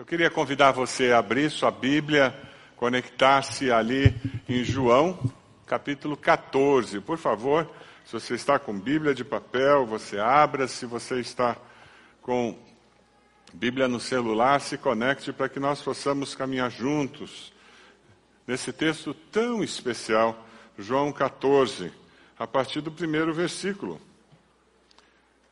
Eu queria convidar você a abrir sua Bíblia, conectar-se ali em João, capítulo 14. Por favor, se você está com Bíblia de papel, você abra. Se você está com Bíblia no celular, se conecte para que nós possamos caminhar juntos nesse texto tão especial, João 14, a partir do primeiro versículo.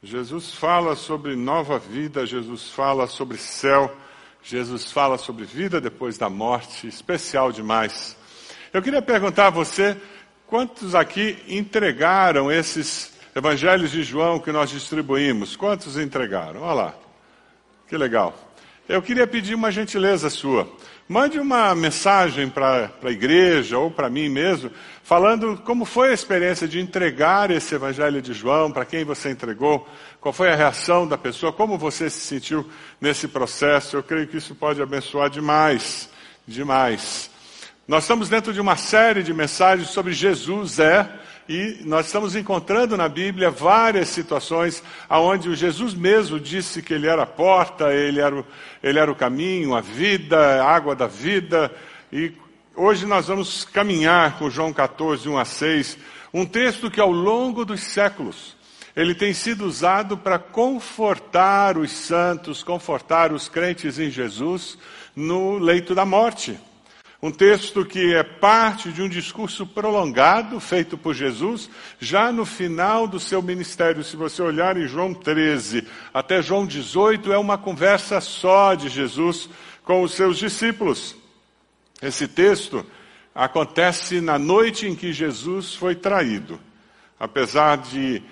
Jesus fala sobre nova vida, Jesus fala sobre céu. Jesus fala sobre vida depois da morte, especial demais. Eu queria perguntar a você, quantos aqui entregaram esses evangelhos de João que nós distribuímos? Quantos entregaram? Olha lá. Que legal. Eu queria pedir uma gentileza sua. Mande uma mensagem para a igreja ou para mim mesmo, falando como foi a experiência de entregar esse Evangelho de João, para quem você entregou, qual foi a reação da pessoa, como você se sentiu nesse processo. Eu creio que isso pode abençoar demais, demais. Nós estamos dentro de uma série de mensagens sobre Jesus é e nós estamos encontrando na Bíblia várias situações onde o Jesus mesmo disse que ele era a porta, ele era o, ele era o caminho, a vida, a água da vida. E hoje nós vamos caminhar com João 14, 1 a 6, um texto que ao longo dos séculos ele tem sido usado para confortar os santos, confortar os crentes em Jesus no leito da morte. Um texto que é parte de um discurso prolongado feito por Jesus já no final do seu ministério. Se você olhar em João 13 até João 18, é uma conversa só de Jesus com os seus discípulos. Esse texto acontece na noite em que Jesus foi traído. Apesar de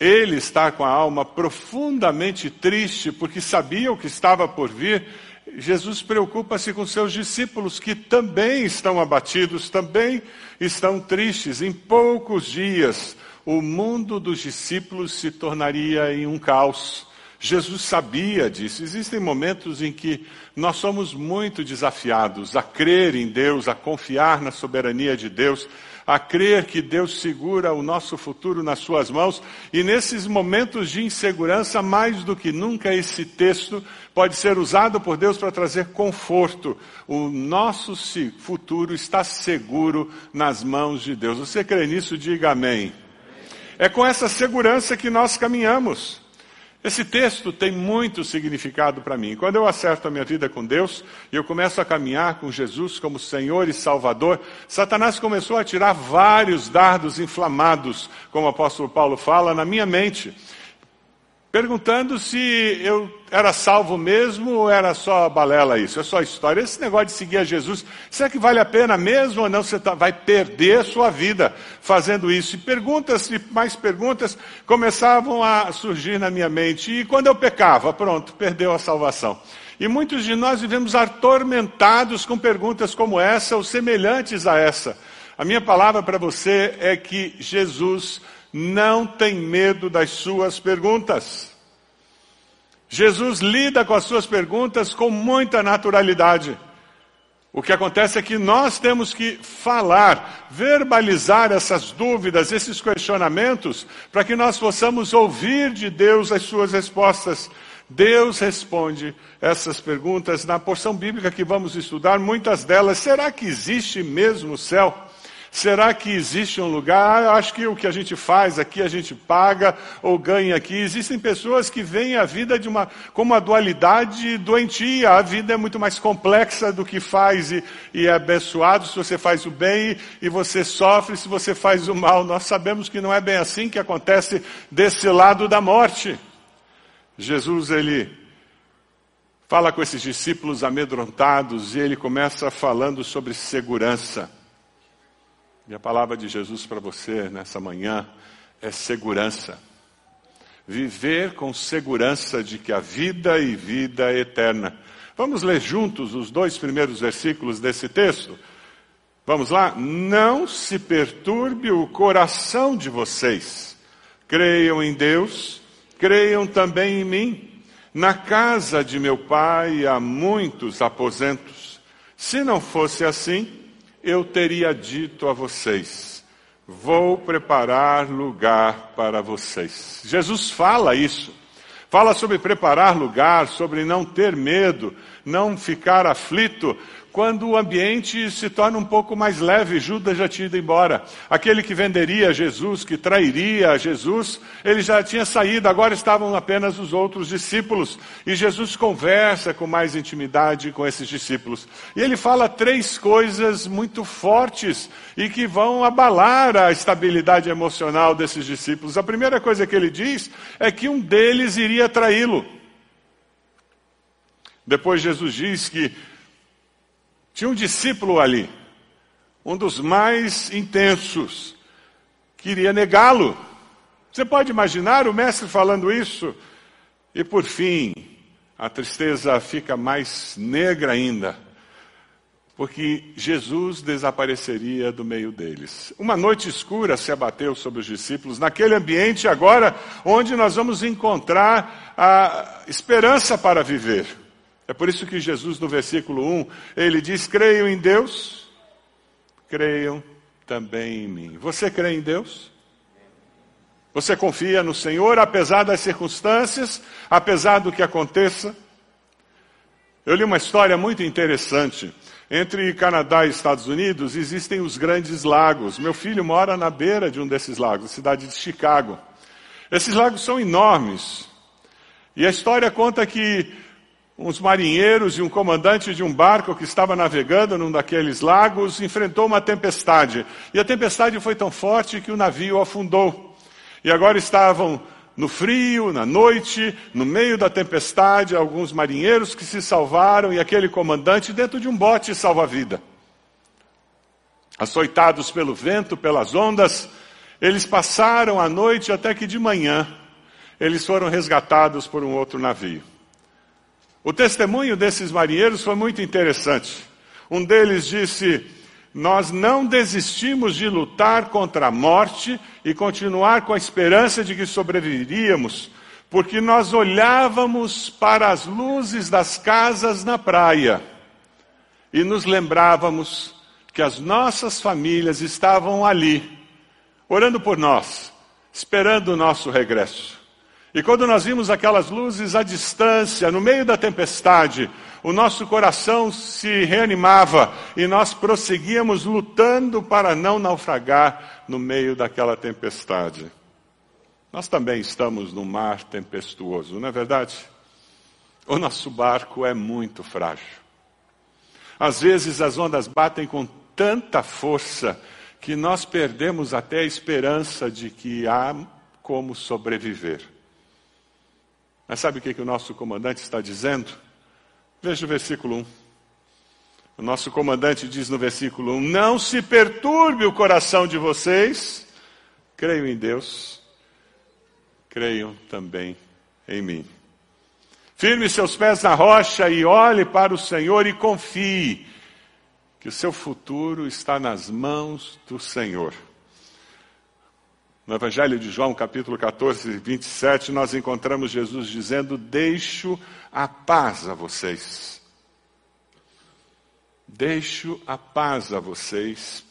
ele estar com a alma profundamente triste, porque sabia o que estava por vir, Jesus preocupa-se com seus discípulos que também estão abatidos, também estão tristes. Em poucos dias, o mundo dos discípulos se tornaria em um caos. Jesus sabia disso. Existem momentos em que nós somos muito desafiados a crer em Deus, a confiar na soberania de Deus, a crer que Deus segura o nosso futuro nas suas mãos. E nesses momentos de insegurança, mais do que nunca, esse texto pode ser usado por Deus para trazer conforto. O nosso futuro está seguro nas mãos de Deus. Você crê nisso? Diga amém. É com essa segurança que nós caminhamos. Esse texto tem muito significado para mim. Quando eu acerto a minha vida com Deus e eu começo a caminhar com Jesus como Senhor e Salvador, Satanás começou a tirar vários dardos inflamados, como o apóstolo Paulo fala, na minha mente perguntando se eu era salvo mesmo ou era só balela isso, é só história. Esse negócio de seguir a Jesus, será que vale a pena mesmo ou não? Você tá, vai perder a sua vida fazendo isso. E perguntas e mais perguntas começavam a surgir na minha mente. E quando eu pecava, pronto, perdeu a salvação. E muitos de nós vivemos atormentados com perguntas como essa ou semelhantes a essa. A minha palavra para você é que Jesus não tem medo das suas perguntas. Jesus lida com as suas perguntas com muita naturalidade. O que acontece é que nós temos que falar, verbalizar essas dúvidas, esses questionamentos, para que nós possamos ouvir de Deus as suas respostas. Deus responde essas perguntas na porção bíblica que vamos estudar, muitas delas. Será que existe mesmo o céu? Será que existe um lugar? Ah, eu acho que o que a gente faz aqui, a gente paga ou ganha aqui. Existem pessoas que veem a vida de uma, com uma dualidade doentia. A vida é muito mais complexa do que faz e, e é abençoado se você faz o bem e você sofre se você faz o mal. Nós sabemos que não é bem assim que acontece desse lado da morte. Jesus, ele fala com esses discípulos amedrontados e ele começa falando sobre segurança. E a palavra de Jesus para você nessa manhã é segurança. Viver com segurança de que a vida e vida é eterna. Vamos ler juntos os dois primeiros versículos desse texto? Vamos lá? Não se perturbe o coração de vocês. Creiam em Deus, creiam também em mim. Na casa de meu pai há muitos aposentos. Se não fosse assim, eu teria dito a vocês: vou preparar lugar para vocês. Jesus fala isso. Fala sobre preparar lugar, sobre não ter medo, não ficar aflito, quando o ambiente se torna um pouco mais leve, Judas já tinha ido embora. Aquele que venderia Jesus, que trairia Jesus, ele já tinha saído, agora estavam apenas os outros discípulos. E Jesus conversa com mais intimidade com esses discípulos. E ele fala três coisas muito fortes e que vão abalar a estabilidade emocional desses discípulos. A primeira coisa que ele diz é que um deles iria traí-lo. Depois Jesus diz que tinha um discípulo ali, um dos mais intensos, queria negá-lo. Você pode imaginar o mestre falando isso? E por fim, a tristeza fica mais negra ainda, porque Jesus desapareceria do meio deles. Uma noite escura se abateu sobre os discípulos, naquele ambiente agora onde nós vamos encontrar a esperança para viver. É por isso que Jesus, no versículo 1, ele diz: Creio em Deus, creiam também em mim. Você crê em Deus? Você confia no Senhor, apesar das circunstâncias, apesar do que aconteça? Eu li uma história muito interessante. Entre Canadá e Estados Unidos existem os grandes lagos. Meu filho mora na beira de um desses lagos, cidade de Chicago. Esses lagos são enormes. E a história conta que uns marinheiros e um comandante de um barco que estava navegando num daqueles lagos enfrentou uma tempestade. E a tempestade foi tão forte que o navio afundou. E agora estavam no frio, na noite, no meio da tempestade, alguns marinheiros que se salvaram e aquele comandante dentro de um bote salva-vida. Açoitados pelo vento, pelas ondas, eles passaram a noite até que de manhã eles foram resgatados por um outro navio. O testemunho desses marinheiros foi muito interessante. Um deles disse: Nós não desistimos de lutar contra a morte e continuar com a esperança de que sobreviveríamos, porque nós olhávamos para as luzes das casas na praia e nos lembrávamos que as nossas famílias estavam ali, orando por nós, esperando o nosso regresso. E quando nós vimos aquelas luzes à distância, no meio da tempestade, o nosso coração se reanimava e nós prosseguíamos lutando para não naufragar no meio daquela tempestade. Nós também estamos num mar tempestuoso, não é verdade? O nosso barco é muito frágil. Às vezes as ondas batem com tanta força que nós perdemos até a esperança de que há como sobreviver. Mas sabe o que, que o nosso comandante está dizendo? Veja o versículo 1. O nosso comandante diz no versículo 1: Não se perturbe o coração de vocês, creiam em Deus, creiam também em mim. Firme seus pés na rocha e olhe para o Senhor e confie que o seu futuro está nas mãos do Senhor. No Evangelho de João, capítulo 14, 27, nós encontramos Jesus dizendo: Deixo a paz a vocês. Deixo a paz a vocês.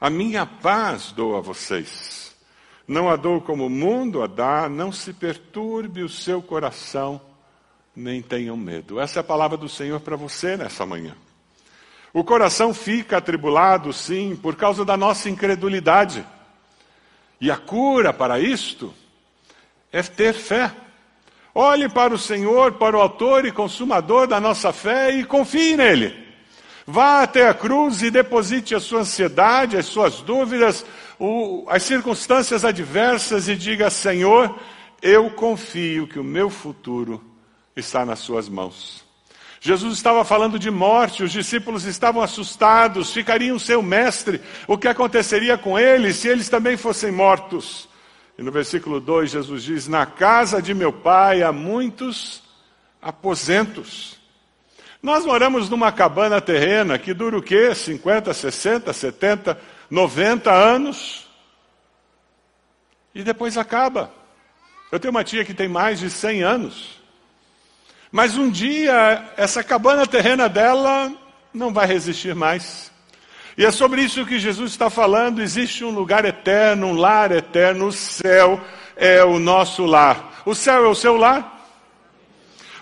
A minha paz dou a vocês. Não a dou como o mundo a dá, não se perturbe o seu coração, nem tenham medo. Essa é a palavra do Senhor para você nessa manhã. O coração fica atribulado, sim, por causa da nossa incredulidade. E a cura para isto é ter fé. Olhe para o Senhor, para o autor e consumador da nossa fé e confie nele. Vá até a cruz e deposite a sua ansiedade, as suas dúvidas, o, as circunstâncias adversas e diga: Senhor, eu confio que o meu futuro está nas suas mãos. Jesus estava falando de morte, os discípulos estavam assustados, ficariam seu mestre, o que aconteceria com eles se eles também fossem mortos? E no versículo 2, Jesus diz: Na casa de meu pai há muitos aposentos. Nós moramos numa cabana terrena que dura o quê? 50, 60, 70, 90 anos. E depois acaba. Eu tenho uma tia que tem mais de 100 anos. Mas um dia, essa cabana terrena dela não vai resistir mais. E é sobre isso que Jesus está falando. Existe um lugar eterno, um lar eterno. O céu é o nosso lar. O céu é o seu lar?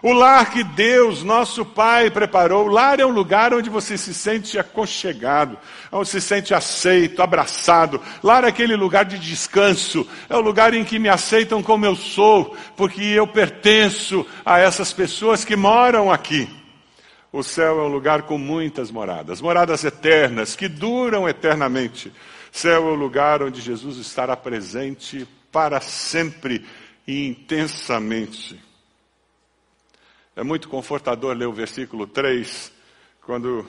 O lar que Deus, nosso Pai, preparou. O lar é um lugar onde você se sente aconchegado, onde se sente aceito, abraçado. Lar é aquele lugar de descanso. É o lugar em que me aceitam como eu sou, porque eu pertenço a essas pessoas que moram aqui. O céu é um lugar com muitas moradas, moradas eternas, que duram eternamente. Céu é o lugar onde Jesus estará presente para sempre e intensamente. É muito confortador ler o versículo 3, quando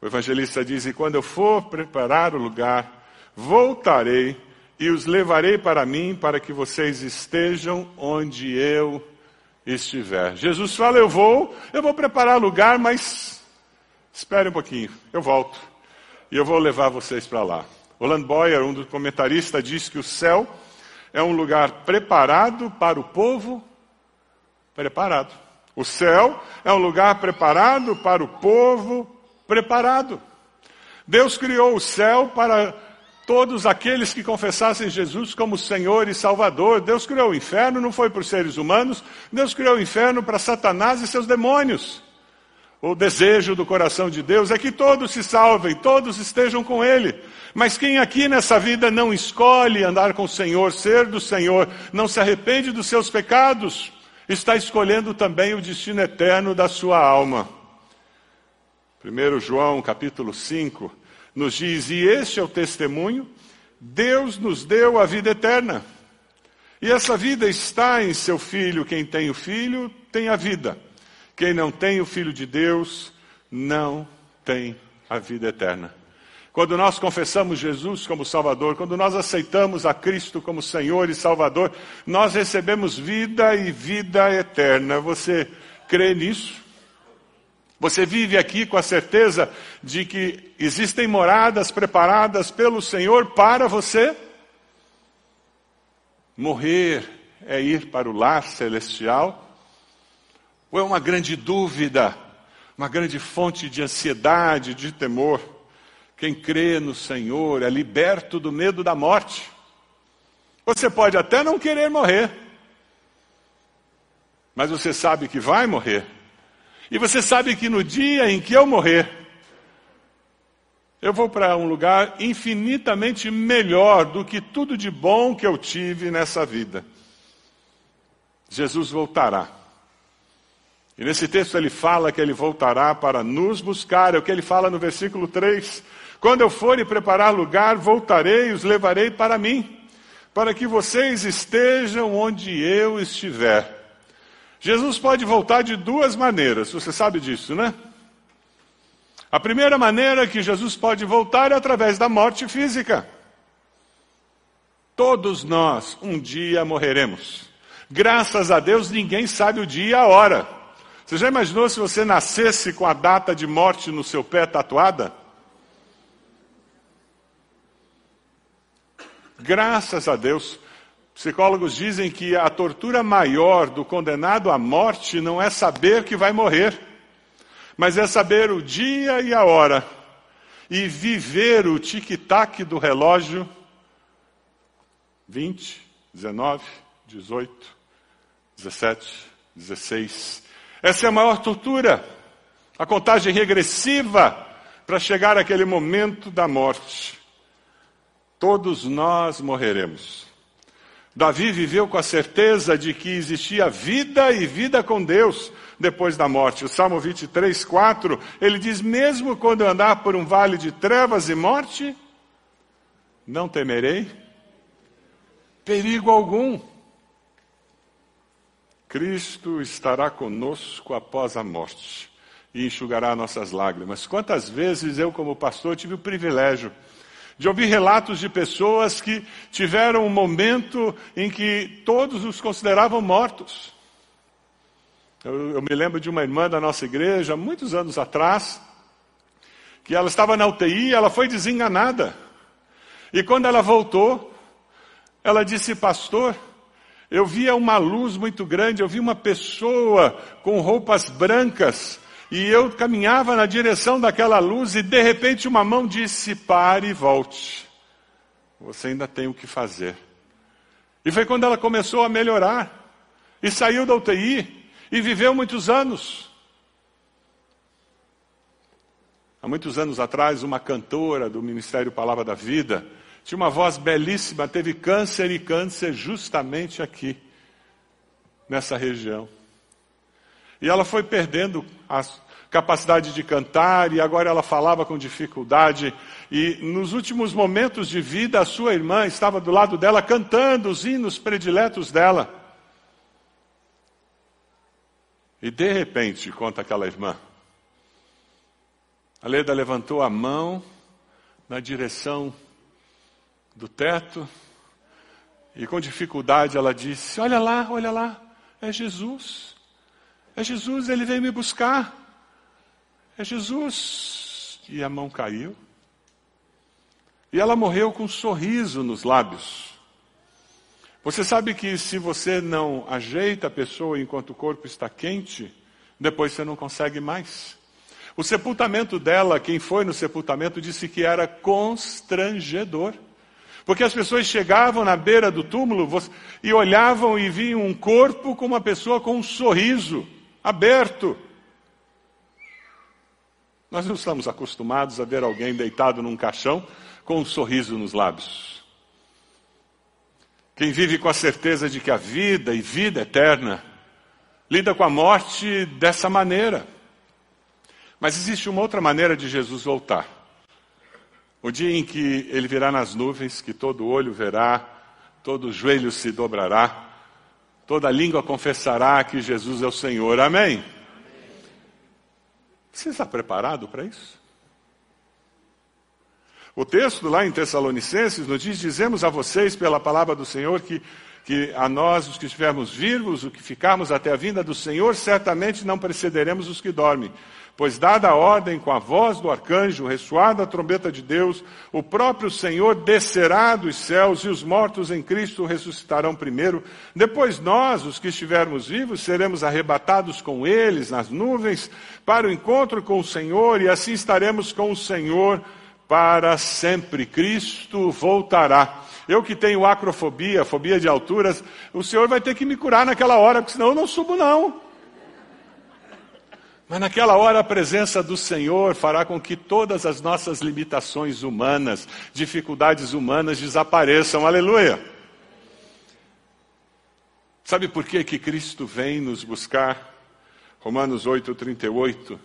o evangelista diz: E quando eu for preparar o lugar, voltarei e os levarei para mim, para que vocês estejam onde eu estiver. Jesus fala: Eu vou, eu vou preparar lugar, mas espere um pouquinho, eu volto e eu vou levar vocês para lá. Roland Boyer, um dos comentaristas, diz que o céu é um lugar preparado para o povo preparado. O céu é um lugar preparado para o povo preparado. Deus criou o céu para todos aqueles que confessassem Jesus como Senhor e Salvador. Deus criou o inferno, não foi para os seres humanos, Deus criou o inferno para Satanás e seus demônios. O desejo do coração de Deus é que todos se salvem, todos estejam com Ele. Mas quem aqui nessa vida não escolhe andar com o Senhor, ser do Senhor, não se arrepende dos seus pecados, está escolhendo também o destino eterno da sua alma. 1 João capítulo 5 nos diz: E este é o testemunho, Deus nos deu a vida eterna. E essa vida está em seu filho. Quem tem o filho tem a vida. Quem não tem o filho de Deus não tem a vida eterna. Quando nós confessamos Jesus como Salvador, quando nós aceitamos a Cristo como Senhor e Salvador, nós recebemos vida e vida eterna. Você crê nisso? Você vive aqui com a certeza de que existem moradas preparadas pelo Senhor para você? Morrer é ir para o lar celestial? Ou é uma grande dúvida, uma grande fonte de ansiedade, de temor? Quem crê no Senhor é liberto do medo da morte. Você pode até não querer morrer, mas você sabe que vai morrer. E você sabe que no dia em que eu morrer, eu vou para um lugar infinitamente melhor do que tudo de bom que eu tive nessa vida. Jesus voltará. E nesse texto ele fala que ele voltará para nos buscar, é o que ele fala no versículo 3. Quando eu for e preparar lugar, voltarei e os levarei para mim, para que vocês estejam onde eu estiver. Jesus pode voltar de duas maneiras, você sabe disso, né? A primeira maneira que Jesus pode voltar é através da morte física. Todos nós um dia morreremos. Graças a Deus ninguém sabe o dia e a hora. Você já imaginou se você nascesse com a data de morte no seu pé tatuada? Graças a Deus, psicólogos dizem que a tortura maior do condenado à morte não é saber que vai morrer, mas é saber o dia e a hora e viver o tic-tac do relógio 20, 19, 18, 17, 16. Essa é a maior tortura, a contagem regressiva para chegar àquele momento da morte. Todos nós morreremos. Davi viveu com a certeza de que existia vida e vida com Deus depois da morte. O Salmo 23, 4, ele diz: Mesmo quando eu andar por um vale de trevas e morte, não temerei perigo algum. Cristo estará conosco após a morte e enxugará nossas lágrimas. Quantas vezes eu, como pastor, tive o privilégio de ouvir relatos de pessoas que tiveram um momento em que todos os consideravam mortos. Eu, eu, me lembro de uma irmã da nossa igreja, muitos anos atrás, que ela estava na UTI, ela foi desenganada. E quando ela voltou, ela disse, pastor, eu via uma luz muito grande, eu vi uma pessoa com roupas brancas e eu caminhava na direção daquela luz e de repente uma mão disse: pare e volte. Você ainda tem o que fazer. E foi quando ela começou a melhorar. E saiu da UTI. E viveu muitos anos. Há muitos anos atrás, uma cantora do Ministério Palavra da Vida tinha uma voz belíssima, teve câncer e câncer justamente aqui, nessa região. E ela foi perdendo a capacidade de cantar e agora ela falava com dificuldade. E nos últimos momentos de vida, a sua irmã estava do lado dela cantando os hinos prediletos dela. E de repente, conta aquela irmã, a Leda levantou a mão na direção do teto e com dificuldade ela disse: Olha lá, olha lá, é Jesus. É Jesus, ele veio me buscar. É Jesus. E a mão caiu. E ela morreu com um sorriso nos lábios. Você sabe que se você não ajeita a pessoa enquanto o corpo está quente, depois você não consegue mais. O sepultamento dela, quem foi no sepultamento, disse que era constrangedor. Porque as pessoas chegavam na beira do túmulo e olhavam e viam um corpo com uma pessoa com um sorriso aberto. Nós não estamos acostumados a ver alguém deitado num caixão com um sorriso nos lábios. Quem vive com a certeza de que a vida e vida eterna lida com a morte dessa maneira. Mas existe uma outra maneira de Jesus voltar. O dia em que ele virá nas nuvens, que todo olho verá, todo joelho se dobrará, toda língua confessará que Jesus é o Senhor. Amém? Você está preparado para isso? O texto lá em Tessalonicenses nos diz: Dizemos a vocês pela palavra do Senhor que, que a nós, os que estivermos vivos, os que ficarmos até a vinda do Senhor, certamente não precederemos os que dormem. Pois, dada a ordem com a voz do arcanjo, ressoada a trombeta de Deus, o próprio Senhor descerá dos céus e os mortos em Cristo ressuscitarão primeiro. Depois, nós, os que estivermos vivos, seremos arrebatados com eles nas nuvens para o encontro com o Senhor e assim estaremos com o Senhor para sempre. Cristo voltará. Eu que tenho acrofobia, fobia de alturas, o Senhor vai ter que me curar naquela hora, porque senão eu não subo não. Mas naquela hora a presença do Senhor fará com que todas as nossas limitações humanas, dificuldades humanas desapareçam. Aleluia! Sabe por que, que Cristo vem nos buscar? Romanos 8, 38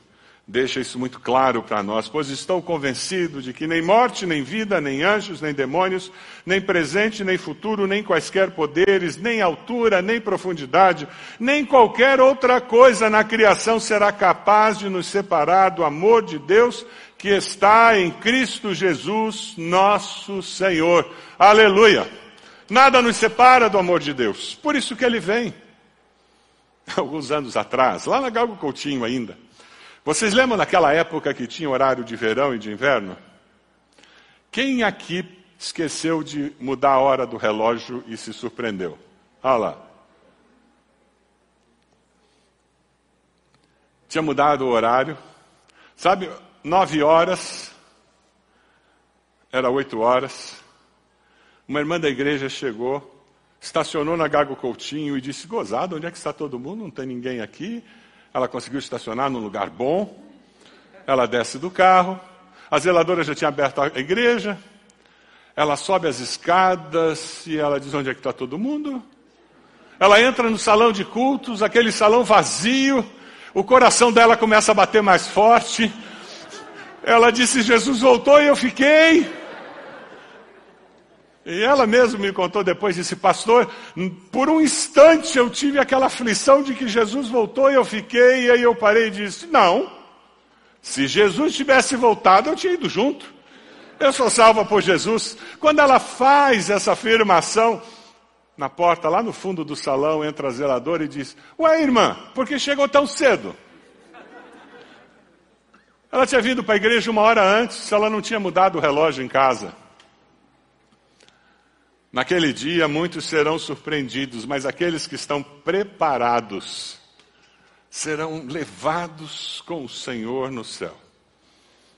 deixa isso muito claro para nós, pois estou convencido de que nem morte, nem vida, nem anjos, nem demônios, nem presente, nem futuro, nem quaisquer poderes, nem altura, nem profundidade, nem qualquer outra coisa na criação será capaz de nos separar do amor de Deus que está em Cristo Jesus, nosso Senhor. Aleluia! Nada nos separa do amor de Deus. Por isso que ele vem. Alguns anos atrás, lá na Galgo Coutinho ainda, vocês lembram daquela época que tinha horário de verão e de inverno? Quem aqui esqueceu de mudar a hora do relógio e se surpreendeu? Olha lá. Tinha mudado o horário. Sabe, nove horas, era oito horas. Uma irmã da igreja chegou, estacionou na Gago Coutinho e disse: Gozado, onde é que está todo mundo? Não tem ninguém aqui. Ela conseguiu estacionar num lugar bom. Ela desce do carro. A zeladora já tinha aberto a igreja. Ela sobe as escadas e ela diz: Onde é que está todo mundo? Ela entra no salão de cultos, aquele salão vazio. O coração dela começa a bater mais forte. Ela disse: Jesus voltou e eu fiquei. E ela mesma me contou depois, disse, pastor, por um instante eu tive aquela aflição de que Jesus voltou e eu fiquei, e aí eu parei e disse, não, se Jesus tivesse voltado, eu tinha ido junto. Eu sou salva por Jesus. Quando ela faz essa afirmação, na porta, lá no fundo do salão, entra a zeladora e diz, ué irmã, por que chegou tão cedo? Ela tinha vindo para a igreja uma hora antes, ela não tinha mudado o relógio em casa. Naquele dia muitos serão surpreendidos, mas aqueles que estão preparados serão levados com o Senhor no céu.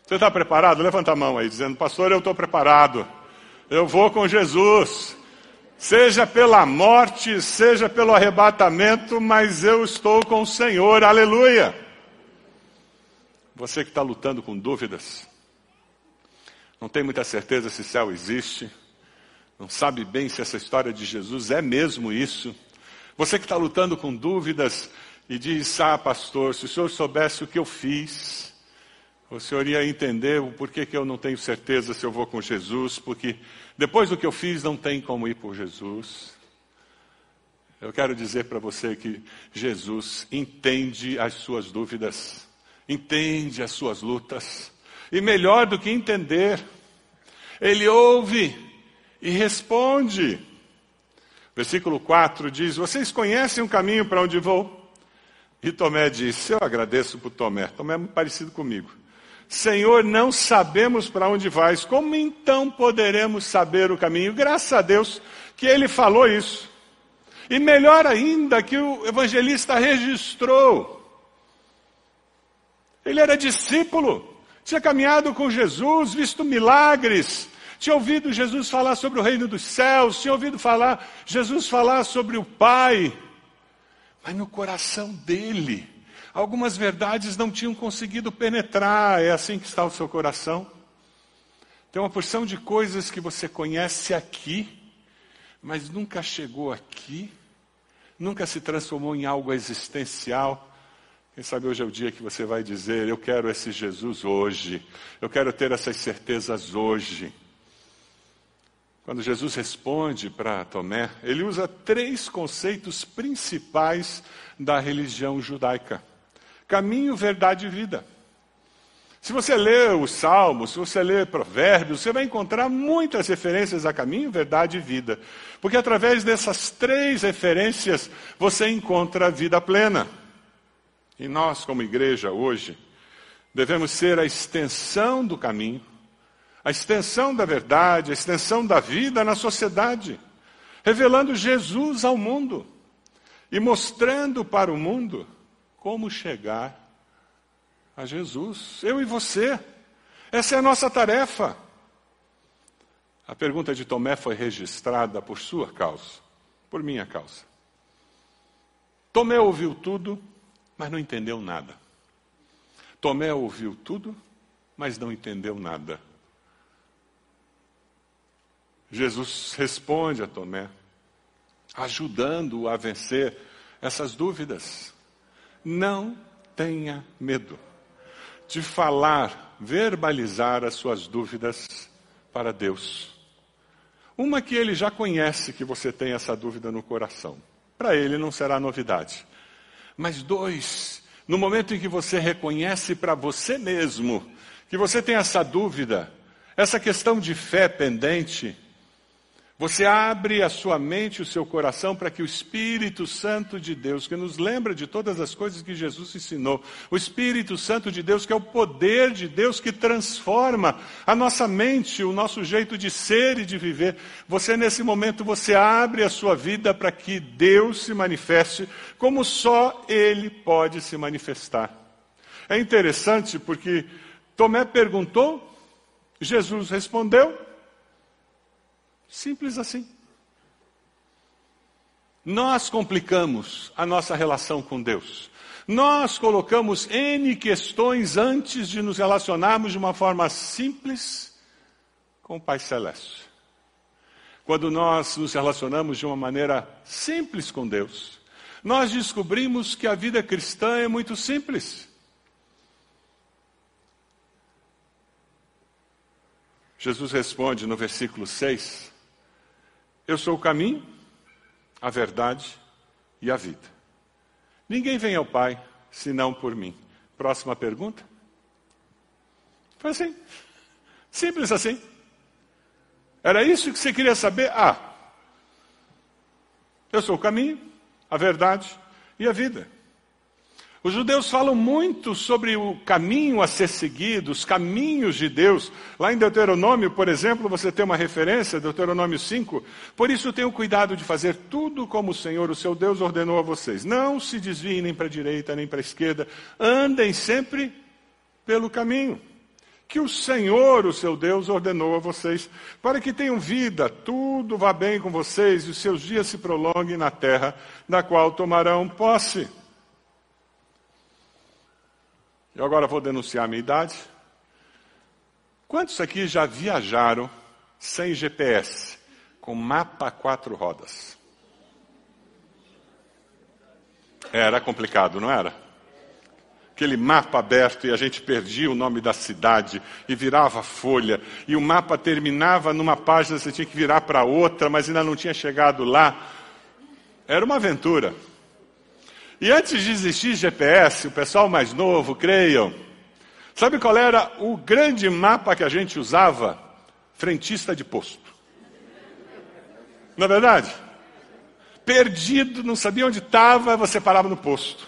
Você está preparado? Levanta a mão aí, dizendo, pastor, eu estou preparado. Eu vou com Jesus. seja pela morte, seja pelo arrebatamento, mas eu estou com o Senhor, aleluia. Você que está lutando com dúvidas, não tem muita certeza se céu existe, não sabe bem se essa história de Jesus é mesmo isso. Você que está lutando com dúvidas e diz: Ah, pastor, se o senhor soubesse o que eu fiz, o senhor ia entender o porquê que eu não tenho certeza se eu vou com Jesus, porque depois do que eu fiz não tem como ir por Jesus. Eu quero dizer para você que Jesus entende as suas dúvidas, entende as suas lutas, e melhor do que entender, ele ouve e responde. Versículo 4 diz: Vocês conhecem o caminho para onde vou? E Tomé disse: Eu agradeço por Tomé. Tomé é muito parecido comigo. Senhor, não sabemos para onde vais, como então poderemos saber o caminho? Graças a Deus que ele falou isso. E melhor ainda que o evangelista registrou. Ele era discípulo, tinha caminhado com Jesus, visto milagres, tinha ouvido Jesus falar sobre o reino dos céus, tinha ouvido falar Jesus falar sobre o Pai. Mas no coração dele, Algumas verdades não tinham conseguido penetrar, é assim que está o seu coração. Tem uma porção de coisas que você conhece aqui, mas nunca chegou aqui, nunca se transformou em algo existencial. Quem sabe hoje é o dia que você vai dizer: Eu quero esse Jesus hoje, eu quero ter essas certezas hoje. Quando Jesus responde para Tomé, ele usa três conceitos principais da religião judaica caminho, verdade e vida. Se você lê os Salmos, se você lê Provérbios, você vai encontrar muitas referências a caminho, verdade e vida. Porque através dessas três referências você encontra a vida plena. E nós, como igreja, hoje, devemos ser a extensão do caminho, a extensão da verdade, a extensão da vida na sociedade, revelando Jesus ao mundo e mostrando para o mundo como chegar a Jesus. Eu e você. Essa é a nossa tarefa. A pergunta de Tomé foi registrada por sua causa, por minha causa. Tomé ouviu tudo, mas não entendeu nada. Tomé ouviu tudo, mas não entendeu nada. Jesus responde a Tomé, ajudando-o a vencer essas dúvidas. Não tenha medo de falar, verbalizar as suas dúvidas para Deus. Uma que ele já conhece que você tem essa dúvida no coração. Para ele não será novidade. Mas dois, no momento em que você reconhece para você mesmo que você tem essa dúvida, essa questão de fé pendente, você abre a sua mente, o seu coração, para que o Espírito Santo de Deus, que nos lembra de todas as coisas que Jesus ensinou, o Espírito Santo de Deus, que é o poder de Deus que transforma a nossa mente, o nosso jeito de ser e de viver. Você, nesse momento, você abre a sua vida para que Deus se manifeste como só Ele pode se manifestar. É interessante porque Tomé perguntou, Jesus respondeu, Simples assim. Nós complicamos a nossa relação com Deus. Nós colocamos N questões antes de nos relacionarmos de uma forma simples com o Pai Celeste. Quando nós nos relacionamos de uma maneira simples com Deus, nós descobrimos que a vida cristã é muito simples. Jesus responde no versículo 6: eu sou o caminho, a verdade e a vida. Ninguém vem ao Pai senão por mim. Próxima pergunta. Foi assim. Simples assim. Era isso que você queria saber? Ah, eu sou o caminho, a verdade e a vida. Os judeus falam muito sobre o caminho a ser seguido, os caminhos de Deus. Lá em Deuteronômio, por exemplo, você tem uma referência, Deuteronômio 5. Por isso tenham cuidado de fazer tudo como o Senhor, o seu Deus, ordenou a vocês. Não se desviem nem para a direita nem para a esquerda. Andem sempre pelo caminho que o Senhor, o seu Deus, ordenou a vocês, para que tenham vida, tudo vá bem com vocês e os seus dias se prolonguem na terra, da qual tomarão posse. Eu agora vou denunciar a minha idade. Quantos aqui já viajaram sem GPS, com mapa quatro rodas? Era complicado, não era? aquele mapa aberto e a gente perdia o nome da cidade e virava folha. E o mapa terminava numa página, você tinha que virar para outra, mas ainda não tinha chegado lá. Era uma aventura. E antes de existir GPS, o pessoal mais novo, creiam, sabe qual era o grande mapa que a gente usava? Frentista de posto. Na é verdade? Perdido, não sabia onde estava, você parava no posto.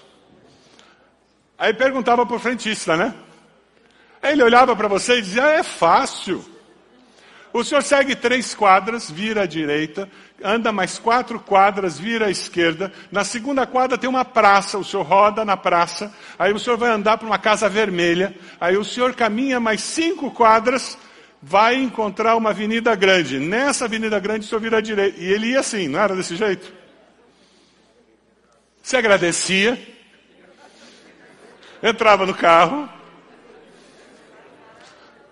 Aí perguntava para o frentista, né? Aí ele olhava para você e dizia: ah, é fácil. O senhor segue três quadras, vira à direita, anda mais quatro quadras, vira à esquerda. Na segunda quadra tem uma praça, o senhor roda na praça. Aí o senhor vai andar para uma casa vermelha. Aí o senhor caminha mais cinco quadras, vai encontrar uma avenida grande. Nessa avenida grande o senhor vira à direita. E ele ia assim, não era desse jeito? Se agradecia, entrava no carro,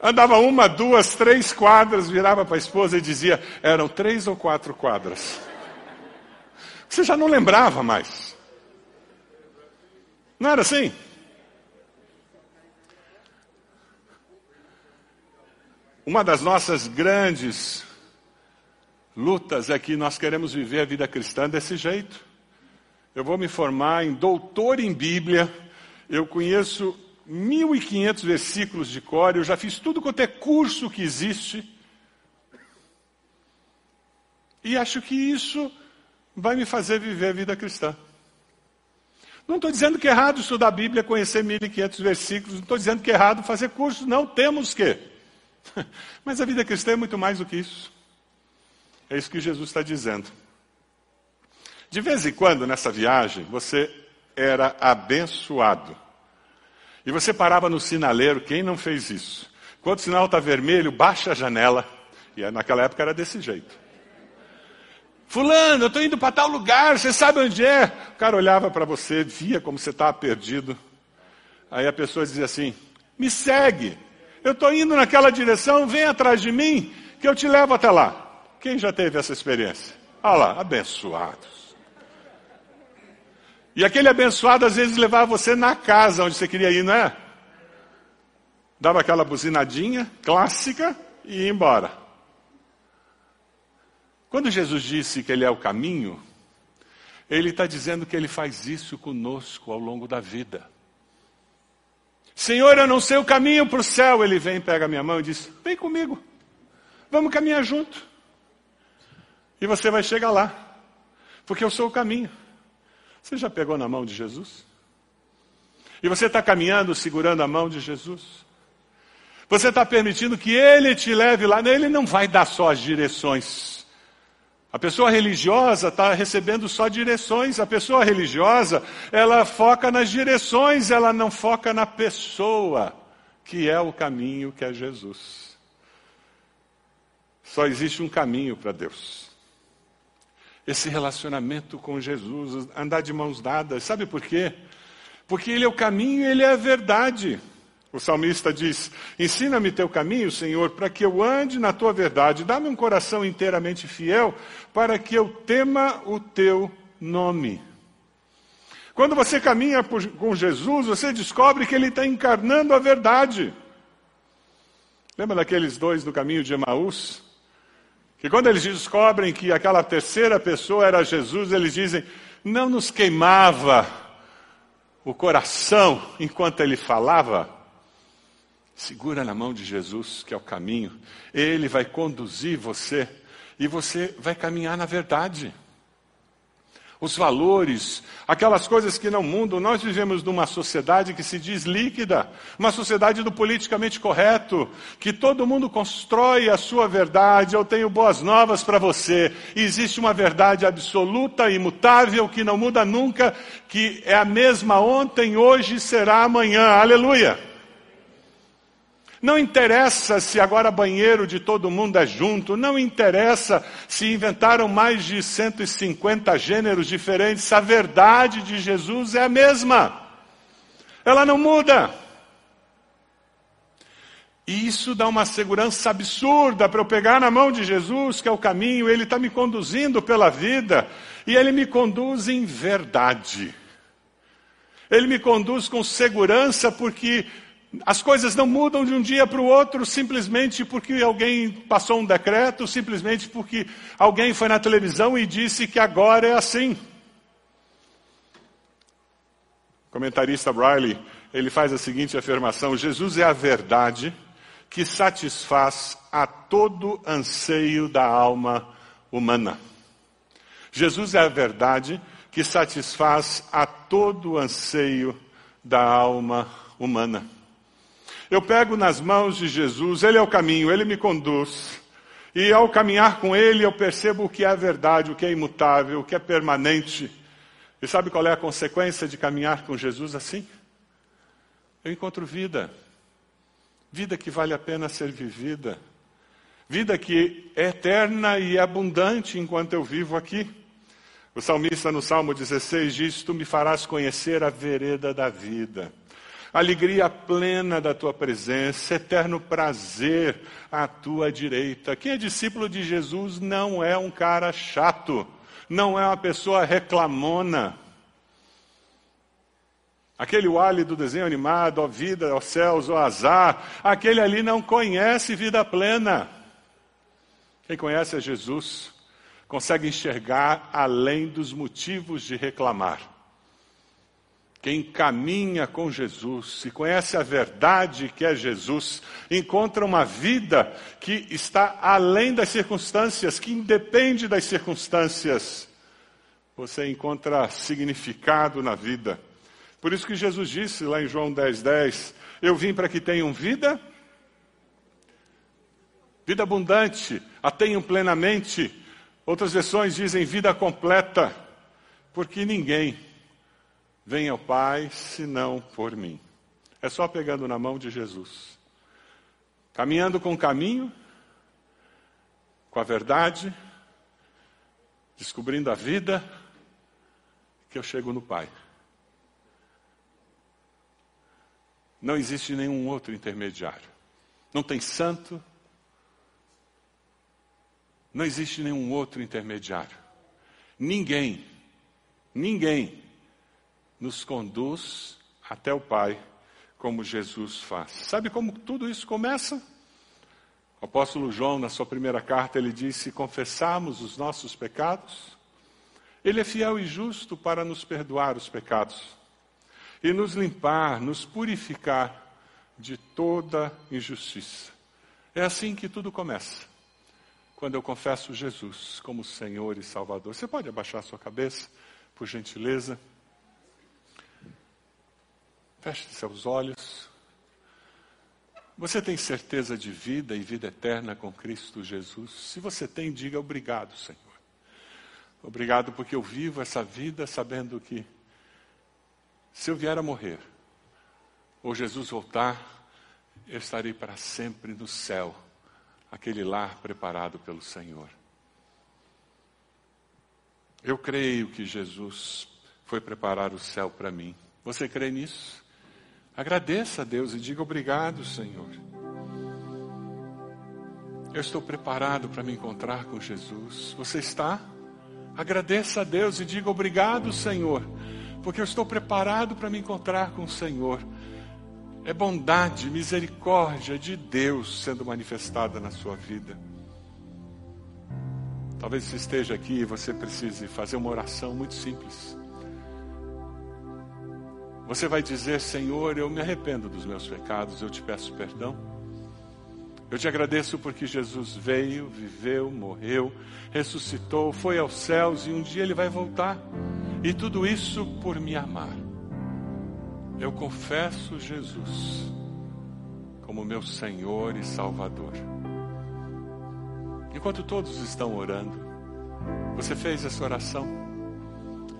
andava uma, duas, três quadras, virava para a esposa e dizia: eram três ou quatro quadras. Você já não lembrava mais. Não era assim? Uma das nossas grandes lutas é que nós queremos viver a vida cristã desse jeito. Eu vou me formar em doutor em Bíblia, eu conheço 1.500 versículos de cor, eu já fiz tudo quanto é curso que existe. E acho que isso vai me fazer viver a vida cristã. Não estou dizendo que é errado estudar a Bíblia, conhecer 1.500 versículos, não estou dizendo que é errado fazer curso, não temos que. Mas a vida cristã é muito mais do que isso. É isso que Jesus está dizendo. De vez em quando, nessa viagem, você era abençoado. E você parava no sinaleiro, quem não fez isso? Quando o sinal está vermelho, baixa a janela. E naquela época era desse jeito. Fulano, eu estou indo para tal lugar, você sabe onde é? O cara olhava para você, via como você estava perdido. Aí a pessoa dizia assim: Me segue, eu estou indo naquela direção, vem atrás de mim, que eu te levo até lá. Quem já teve essa experiência? Olha lá, abençoados. E aquele abençoado às vezes levava você na casa onde você queria ir, não é? Dava aquela buzinadinha clássica e ia embora. Quando Jesus disse que Ele é o caminho, Ele está dizendo que Ele faz isso conosco ao longo da vida. Senhor, eu não sei o caminho para o céu. Ele vem, pega a minha mão e diz: Vem comigo, vamos caminhar junto. E você vai chegar lá, porque eu sou o caminho. Você já pegou na mão de Jesus? E você está caminhando segurando a mão de Jesus? Você está permitindo que Ele te leve lá? Ele não vai dar só as direções. A pessoa religiosa está recebendo só direções. A pessoa religiosa, ela foca nas direções, ela não foca na pessoa, que é o caminho que é Jesus. Só existe um caminho para Deus esse relacionamento com Jesus, andar de mãos dadas. Sabe por quê? Porque Ele é o caminho Ele é a verdade. O salmista diz: Ensina-me teu caminho, Senhor, para que eu ande na tua verdade. Dá-me um coração inteiramente fiel, para que eu tema o teu nome. Quando você caminha por, com Jesus, você descobre que Ele está encarnando a verdade. Lembra daqueles dois do caminho de Emaús? Que quando eles descobrem que aquela terceira pessoa era Jesus, eles dizem: não nos queimava o coração enquanto ele falava. Segura na mão de Jesus, que é o caminho. Ele vai conduzir você e você vai caminhar na verdade os valores, aquelas coisas que não mudam. Nós vivemos numa sociedade que se diz líquida, uma sociedade do politicamente correto, que todo mundo constrói a sua verdade. Eu tenho boas novas para você. Existe uma verdade absoluta, imutável, que não muda nunca, que é a mesma ontem, hoje será amanhã. Aleluia! Não interessa se agora banheiro de todo mundo é junto, não interessa se inventaram mais de 150 gêneros diferentes, a verdade de Jesus é a mesma. Ela não muda. E isso dá uma segurança absurda para eu pegar na mão de Jesus, que é o caminho, ele está me conduzindo pela vida, e ele me conduz em verdade. Ele me conduz com segurança porque as coisas não mudam de um dia para o outro simplesmente porque alguém passou um decreto, simplesmente porque alguém foi na televisão e disse que agora é assim. O comentarista Riley, ele faz a seguinte afirmação: Jesus é a verdade que satisfaz a todo anseio da alma humana. Jesus é a verdade que satisfaz a todo anseio da alma humana. Eu pego nas mãos de Jesus, Ele é o caminho, Ele me conduz. E ao caminhar com Ele, eu percebo o que é verdade, o que é imutável, o que é permanente. E sabe qual é a consequência de caminhar com Jesus assim? Eu encontro vida. Vida que vale a pena ser vivida. Vida que é eterna e abundante enquanto eu vivo aqui. O salmista no Salmo 16 diz: Tu me farás conhecer a vereda da vida alegria plena da tua presença, eterno prazer à tua direita. Quem é discípulo de Jesus não é um cara chato, não é uma pessoa reclamona. Aquele Wally do desenho animado, ó vida, ó céus, ó azar, aquele ali não conhece vida plena. Quem conhece é Jesus, consegue enxergar além dos motivos de reclamar. Quem caminha com Jesus e conhece a verdade que é Jesus, encontra uma vida que está além das circunstâncias, que independe das circunstâncias. Você encontra significado na vida. Por isso que Jesus disse lá em João 10, 10, eu vim para que tenham vida, vida abundante, a tenham plenamente. Outras versões dizem vida completa, porque ninguém vem ao Pai senão por mim. É só pegando na mão de Jesus. Caminhando com o caminho, com a verdade, descobrindo a vida, que eu chego no Pai. Não existe nenhum outro intermediário. Não tem santo. Não existe nenhum outro intermediário. Ninguém, ninguém nos conduz até o Pai, como Jesus faz. Sabe como tudo isso começa? O apóstolo João, na sua primeira carta, ele disse: se confessarmos os nossos pecados, ele é fiel e justo para nos perdoar os pecados e nos limpar, nos purificar de toda injustiça. É assim que tudo começa. Quando eu confesso Jesus como Senhor e Salvador. Você pode abaixar sua cabeça, por gentileza? Feche seus olhos. Você tem certeza de vida e vida eterna com Cristo Jesus? Se você tem, diga obrigado, Senhor. Obrigado porque eu vivo essa vida sabendo que se eu vier a morrer, ou Jesus voltar, eu estarei para sempre no céu, aquele lar preparado pelo Senhor. Eu creio que Jesus foi preparar o céu para mim. Você crê nisso? Agradeça a Deus e diga obrigado, Senhor. Eu estou preparado para me encontrar com Jesus. Você está? Agradeça a Deus e diga obrigado, Senhor, porque eu estou preparado para me encontrar com o Senhor. É bondade, misericórdia de Deus sendo manifestada na sua vida. Talvez você esteja aqui e você precise fazer uma oração muito simples. Você vai dizer: Senhor, eu me arrependo dos meus pecados, eu te peço perdão. Eu te agradeço porque Jesus veio, viveu, morreu, ressuscitou, foi aos céus e um dia ele vai voltar. E tudo isso por me amar. Eu confesso Jesus como meu Senhor e Salvador. Enquanto todos estão orando, você fez essa oração?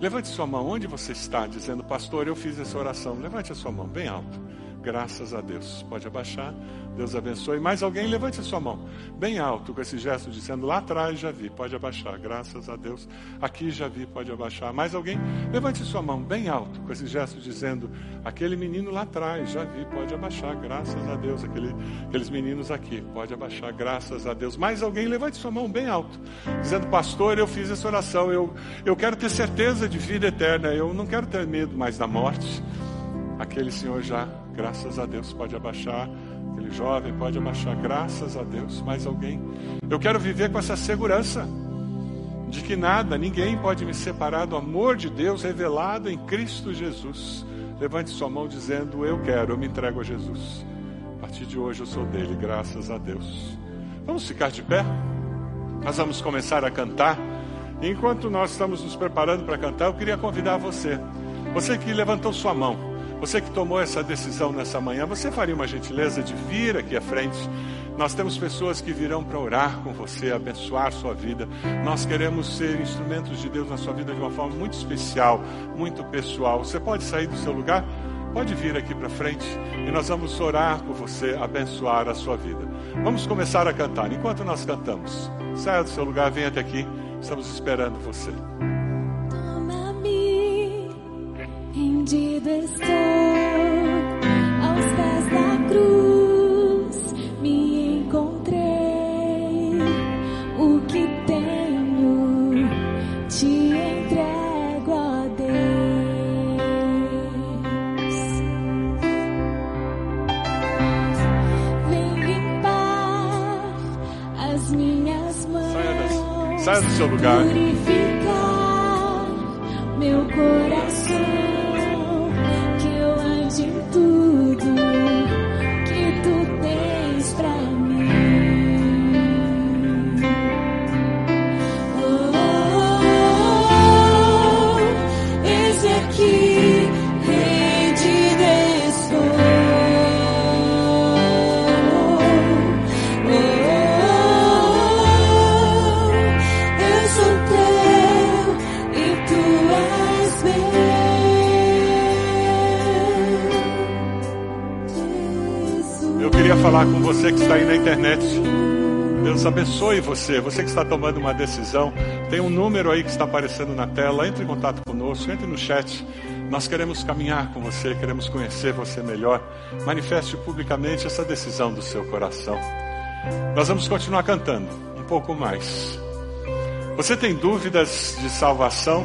Levante sua mão onde você está, dizendo, pastor, eu fiz essa oração. Levante a sua mão bem alto. Graças a Deus. Pode abaixar. Deus abençoe. Mais alguém? Levante a sua mão. Bem alto, com esse gesto dizendo lá atrás já vi. Pode abaixar. Graças a Deus. Aqui já vi. Pode abaixar. Mais alguém? Levante sua mão bem alto, com esse gesto dizendo aquele menino lá atrás já vi. Pode abaixar. Graças a Deus. Aquele, aqueles meninos aqui. Pode abaixar. Graças a Deus. Mais alguém? Levante sua mão bem alto, dizendo pastor, eu fiz essa oração. Eu, eu quero ter certeza de vida eterna. Eu não quero ter medo mais da morte. Aquele senhor já Graças a Deus pode abaixar. Aquele jovem pode abaixar. Graças a Deus. Mais alguém? Eu quero viver com essa segurança de que nada, ninguém pode me separar do amor de Deus revelado em Cristo Jesus. Levante sua mão dizendo: Eu quero, eu me entrego a Jesus. A partir de hoje eu sou dele, graças a Deus. Vamos ficar de pé? Nós vamos começar a cantar. Enquanto nós estamos nos preparando para cantar, eu queria convidar você, você que levantou sua mão, você que tomou essa decisão nessa manhã, você faria uma gentileza de vir aqui à frente? Nós temos pessoas que virão para orar com você, abençoar sua vida. Nós queremos ser instrumentos de Deus na sua vida de uma forma muito especial, muito pessoal. Você pode sair do seu lugar? Pode vir aqui para frente e nós vamos orar por você, abençoar a sua vida. Vamos começar a cantar. Enquanto nós cantamos, saia do seu lugar, venha até aqui. Estamos esperando você. Rendido estou aos pés da cruz, me encontrei. O que tenho te entrego a Deus. Vem limpar as minhas mãos. Saia, do seu lugar. Purificar meu coração. Você que está aí na internet. Deus abençoe você, você que está tomando uma decisão. Tem um número aí que está aparecendo na tela. Entre em contato conosco, entre no chat. Nós queremos caminhar com você, queremos conhecer você melhor. Manifeste publicamente essa decisão do seu coração. Nós vamos continuar cantando um pouco mais. Você tem dúvidas de salvação?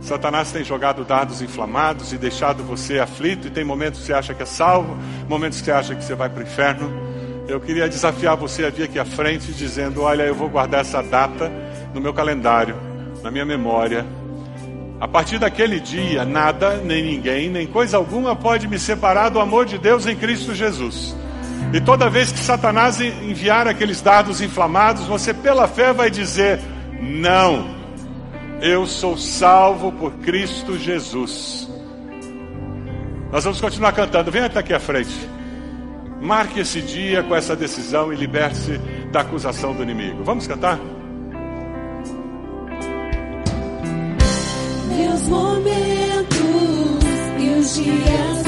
Satanás tem jogado dados inflamados e deixado você aflito, e tem momentos que você acha que é salvo, momentos que você acha que você vai para o inferno. Eu queria desafiar você a vir aqui à frente dizendo: Olha, eu vou guardar essa data no meu calendário, na minha memória. A partir daquele dia, nada, nem ninguém, nem coisa alguma pode me separar do amor de Deus em Cristo Jesus. E toda vez que Satanás enviar aqueles dados inflamados, você, pela fé, vai dizer: Não. Eu sou salvo por Cristo Jesus. Nós vamos continuar cantando. Venha até aqui à frente. Marque esse dia com essa decisão e liberte-se da acusação do inimigo. Vamos cantar? Meus momentos e os dias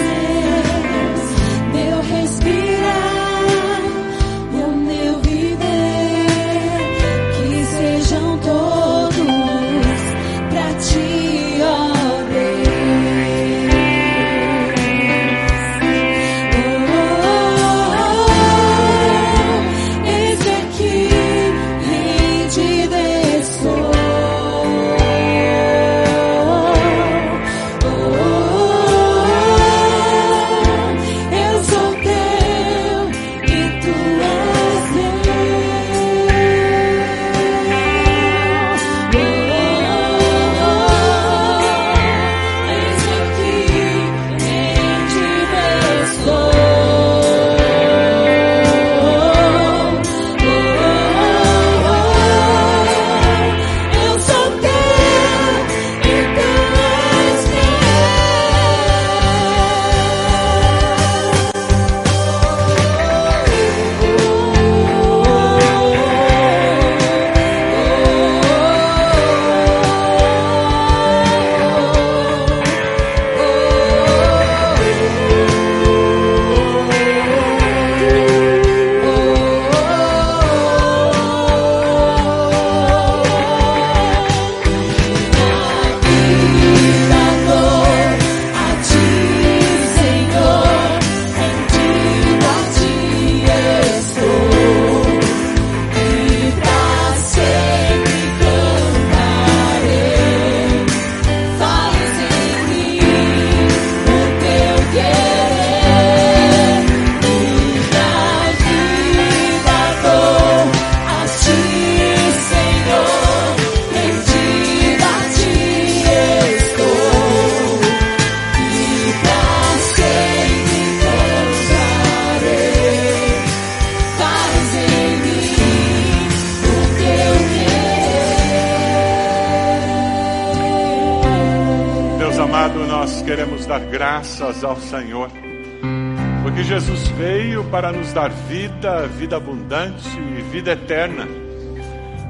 vida, vida abundante e vida eterna.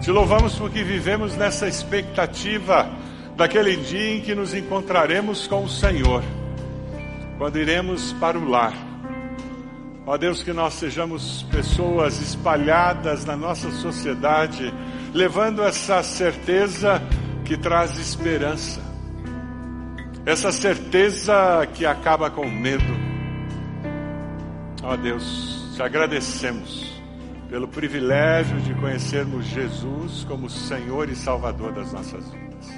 Te louvamos porque vivemos nessa expectativa daquele dia em que nos encontraremos com o Senhor, quando iremos para o lar. Ó Deus, que nós sejamos pessoas espalhadas na nossa sociedade, levando essa certeza que traz esperança, essa certeza que acaba com medo. Ó Deus, te agradecemos pelo privilégio de conhecermos Jesus como Senhor e Salvador das nossas vidas.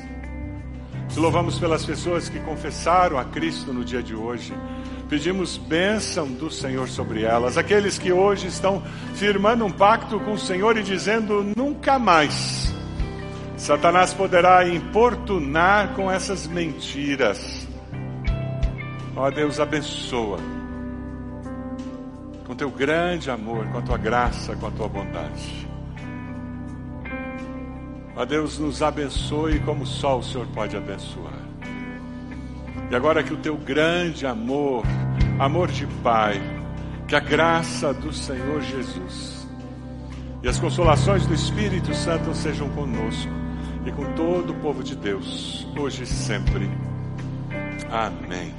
Te louvamos pelas pessoas que confessaram a Cristo no dia de hoje. Pedimos bênção do Senhor sobre elas. Aqueles que hoje estão firmando um pacto com o Senhor e dizendo nunca mais. Satanás poderá importunar com essas mentiras. Ó Deus, abençoa. Com teu grande amor, com a tua graça, com a tua bondade. Ó Deus, nos abençoe como só o Senhor pode abençoar. E agora que o teu grande amor, amor de Pai, que a graça do Senhor Jesus e as consolações do Espírito Santo sejam conosco e com todo o povo de Deus, hoje e sempre. Amém.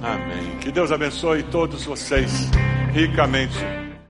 Amém. Que Deus abençoe todos vocês ricamente.